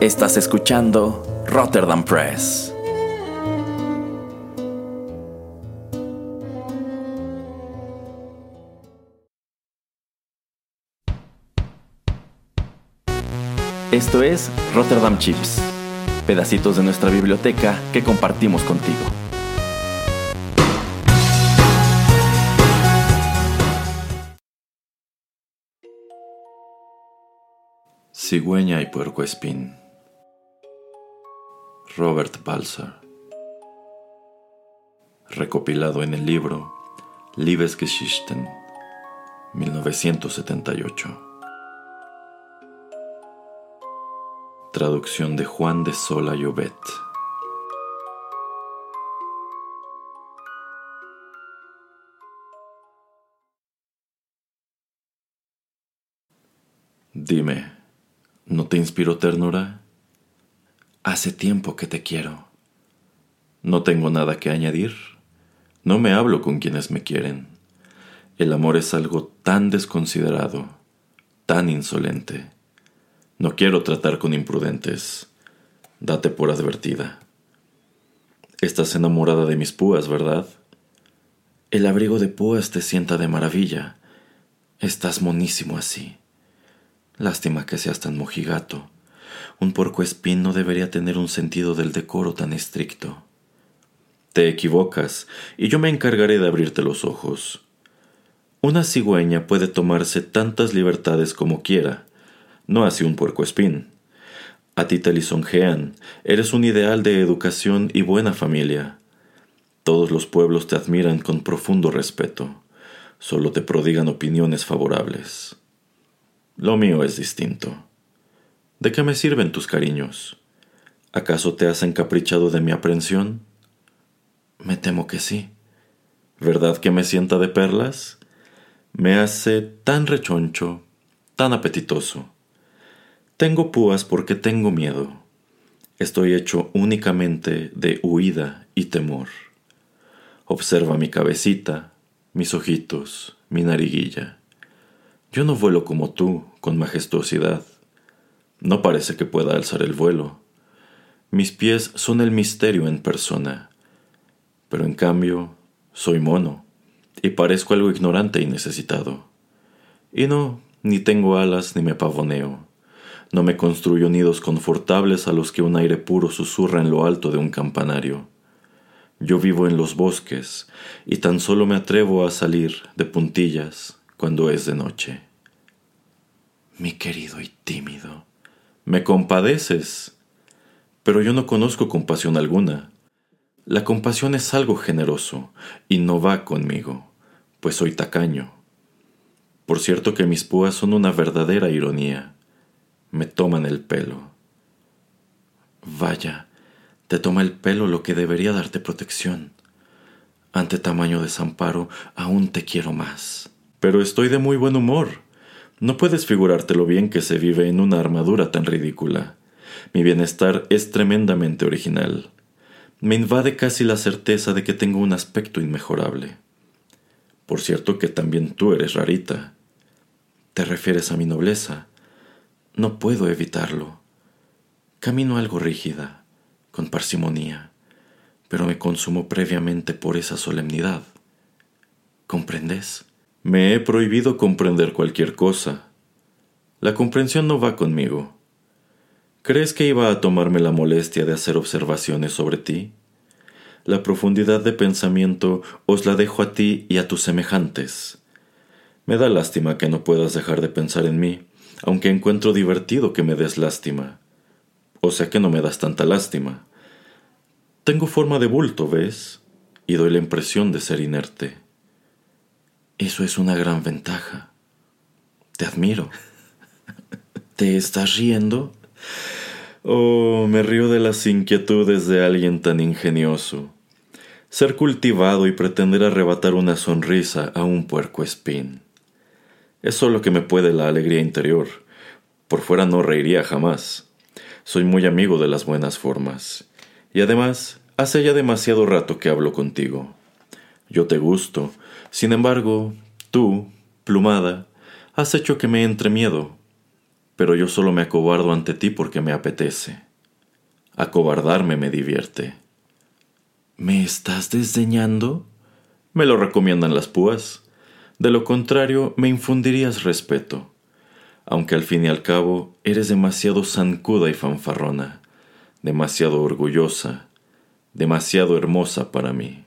Estás escuchando Rotterdam Press. Esto es Rotterdam Chips, pedacitos de nuestra biblioteca que compartimos contigo. Cigüeña y puercoespín. Robert Balser. Recopilado en el libro Liebesgeschichten, 1978. Traducción de Juan de Sola Llobet. Dime, ¿no te inspiro ternura? Hace tiempo que te quiero. No tengo nada que añadir. No me hablo con quienes me quieren. El amor es algo tan desconsiderado, tan insolente no quiero tratar con imprudentes. Date por advertida. Estás enamorada de mis púas, ¿verdad? El abrigo de púas te sienta de maravilla. Estás monísimo así. Lástima que seas tan mojigato. Un espín no debería tener un sentido del decoro tan estricto. Te equivocas, y yo me encargaré de abrirte los ojos. Una cigüeña puede tomarse tantas libertades como quiera, no así un puercoespín. A ti te lisonjean, eres un ideal de educación y buena familia. Todos los pueblos te admiran con profundo respeto, solo te prodigan opiniones favorables. Lo mío es distinto. ¿De qué me sirven tus cariños? ¿Acaso te has encaprichado de mi aprensión? Me temo que sí. ¿Verdad que me sienta de perlas? Me hace tan rechoncho, tan apetitoso. Tengo púas porque tengo miedo. Estoy hecho únicamente de huida y temor. Observa mi cabecita, mis ojitos, mi nariguilla. Yo no vuelo como tú, con majestuosidad. No parece que pueda alzar el vuelo. Mis pies son el misterio en persona. Pero en cambio, soy mono, y parezco algo ignorante y necesitado. Y no, ni tengo alas ni me pavoneo. No me construyo nidos confortables a los que un aire puro susurra en lo alto de un campanario. Yo vivo en los bosques y tan solo me atrevo a salir de puntillas cuando es de noche. Mi querido y tímido, me compadeces, pero yo no conozco compasión alguna. La compasión es algo generoso y no va conmigo, pues soy tacaño. Por cierto que mis púas son una verdadera ironía me toman el pelo. Vaya, te toma el pelo lo que debería darte protección. Ante tamaño desamparo, aún te quiero más. Pero estoy de muy buen humor. No puedes figurarte lo bien que se vive en una armadura tan ridícula. Mi bienestar es tremendamente original. Me invade casi la certeza de que tengo un aspecto inmejorable. Por cierto que también tú eres rarita. ¿Te refieres a mi nobleza? No puedo evitarlo. Camino algo rígida, con parsimonía, pero me consumo previamente por esa solemnidad. ¿Comprendes? Me he prohibido comprender cualquier cosa. La comprensión no va conmigo. ¿Crees que iba a tomarme la molestia de hacer observaciones sobre ti? La profundidad de pensamiento os la dejo a ti y a tus semejantes. Me da lástima que no puedas dejar de pensar en mí, aunque encuentro divertido que me des lástima. O sea que no me das tanta lástima. Tengo forma de bulto, ¿ves? Y doy la impresión de ser inerte. Eso es una gran ventaja. Te admiro. ¿Te estás riendo? Oh, me río de las inquietudes de alguien tan ingenioso. Ser cultivado y pretender arrebatar una sonrisa a un puerco espín. Es solo que me puede la alegría interior. Por fuera no reiría jamás. Soy muy amigo de las buenas formas. Y además, hace ya demasiado rato que hablo contigo. Yo te gusto. Sin embargo, tú, plumada, has hecho que me entre miedo. pero yo solo me acobardo ante ti porque me apetece. Acobardarme me divierte. ¿Me estás desdeñando? Me lo recomiendan las púas. De lo contrario, me infundirías respeto, aunque al fin y al cabo eres demasiado zancuda y fanfarrona, demasiado orgullosa, demasiado hermosa para mí.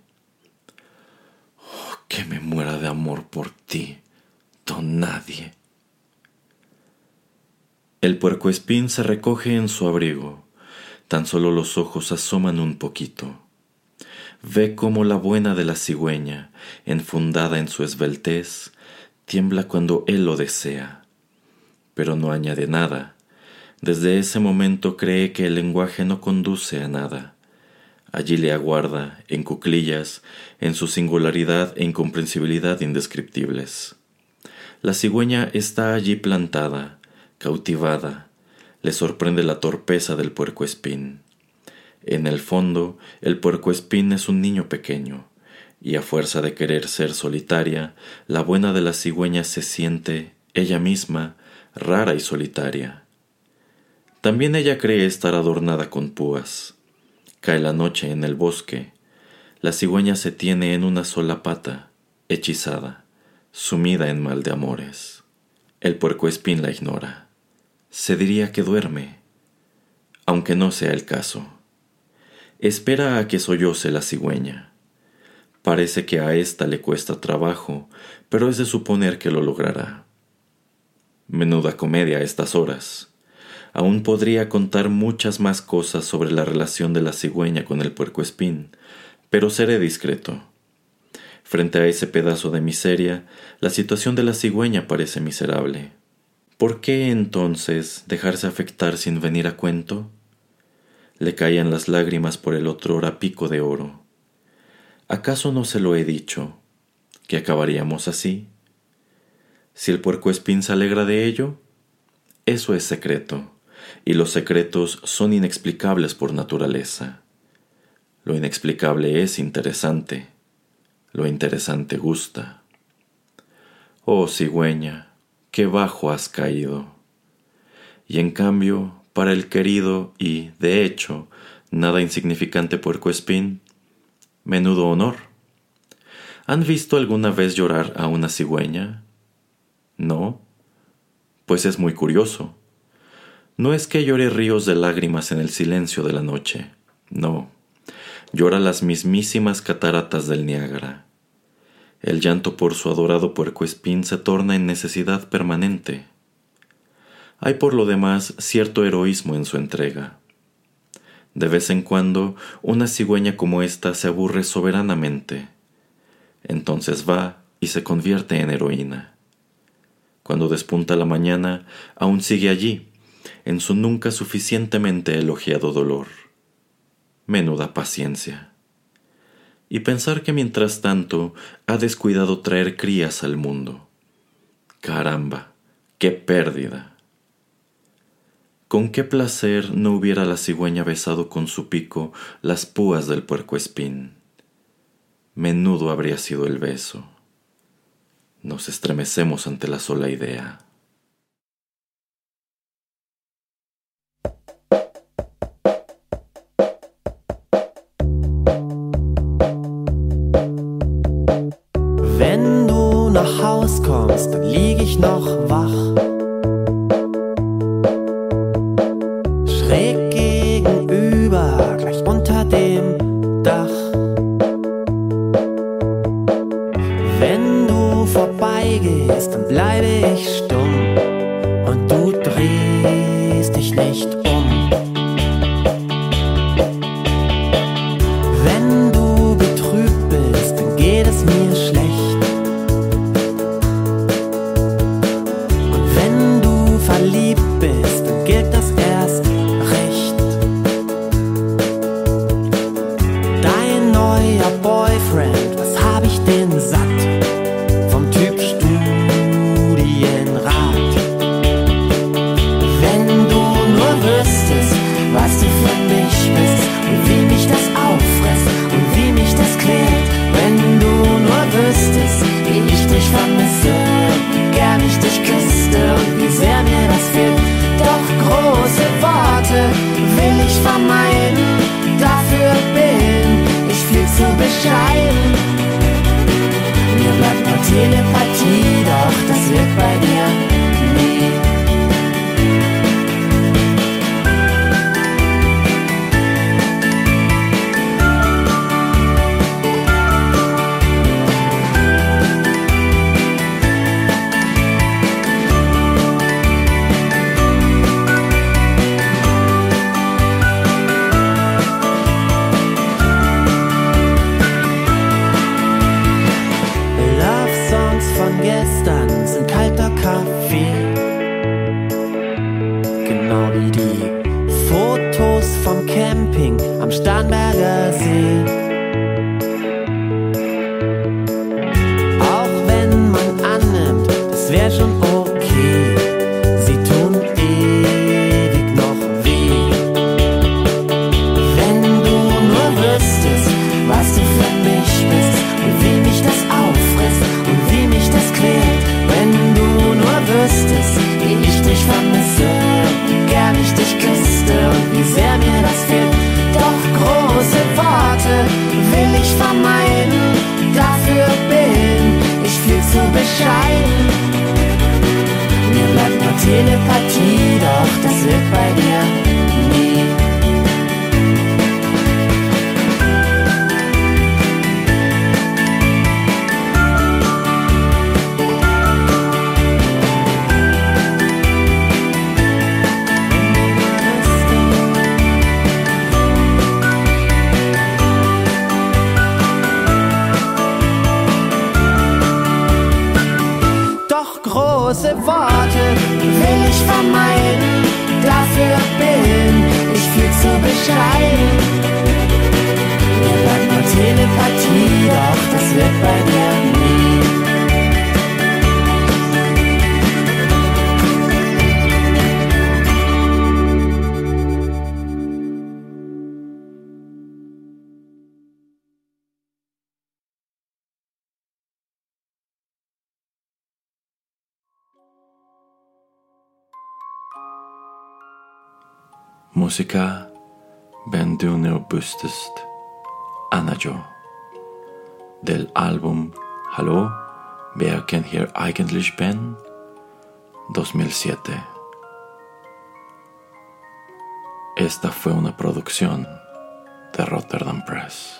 Que me muera de amor por ti, don nadie. El puercoespín se recoge en su abrigo, tan solo los ojos asoman un poquito. Ve cómo la buena de la cigüeña, enfundada en su esbeltez, tiembla cuando él lo desea. Pero no añade nada. Desde ese momento cree que el lenguaje no conduce a nada. Allí le aguarda, en cuclillas, en su singularidad e incomprensibilidad indescriptibles. La cigüeña está allí plantada, cautivada, le sorprende la torpeza del puercoespín. En el fondo, el puercoespín es un niño pequeño, y a fuerza de querer ser solitaria, la buena de la cigüeña se siente, ella misma, rara y solitaria. También ella cree estar adornada con púas. Cae la noche en el bosque. La cigüeña se tiene en una sola pata, hechizada, sumida en mal de amores. El puercoespín la ignora. Se diría que duerme, aunque no sea el caso. Espera a que solloce la cigüeña. Parece que a ésta le cuesta trabajo, pero es de suponer que lo logrará. Menuda comedia a estas horas. Aún podría contar muchas más cosas sobre la relación de la cigüeña con el puercoespín, pero seré discreto. Frente a ese pedazo de miseria, la situación de la cigüeña parece miserable. ¿Por qué entonces dejarse afectar sin venir a cuento? Le caían las lágrimas por el otrora pico de oro. ¿Acaso no se lo he dicho, que acabaríamos así? Si el puercoespín se alegra de ello, eso es secreto, y los secretos son inexplicables por naturaleza. Lo inexplicable es interesante, lo interesante gusta. Oh cigüeña, qué bajo has caído. Y en cambio, para el querido y, de hecho, nada insignificante puercoespín, menudo honor. ¿Han visto alguna vez llorar a una cigüeña? ¿No? Pues es muy curioso. No es que llore ríos de lágrimas en el silencio de la noche, no. Llora las mismísimas cataratas del Niágara. El llanto por su adorado puercoespín se torna en necesidad permanente. Hay por lo demás cierto heroísmo en su entrega. De vez en cuando una cigüeña como esta se aburre soberanamente. Entonces va y se convierte en heroína. Cuando despunta la mañana, aún sigue allí, en su nunca suficientemente elogiado dolor. Menuda paciencia. Y pensar que mientras tanto ha descuidado traer crías al mundo. Caramba, qué pérdida. Con qué placer no hubiera la cigüeña besado con su pico las púas del puercoespín. Menudo habría sido el beso. Nos estremecemos ante la sola idea. I'm standing große Worte will ich vermeiden. Dafür bin ich viel zu bescheiden. Mir bleibt nur Telepathie, doch das wird bei dir Musica Ben du nur wüsstest Anajo del álbum Hallo, wer kann hier eigentlich Ben? 2007. Esta fue una producción de Rotterdam Press.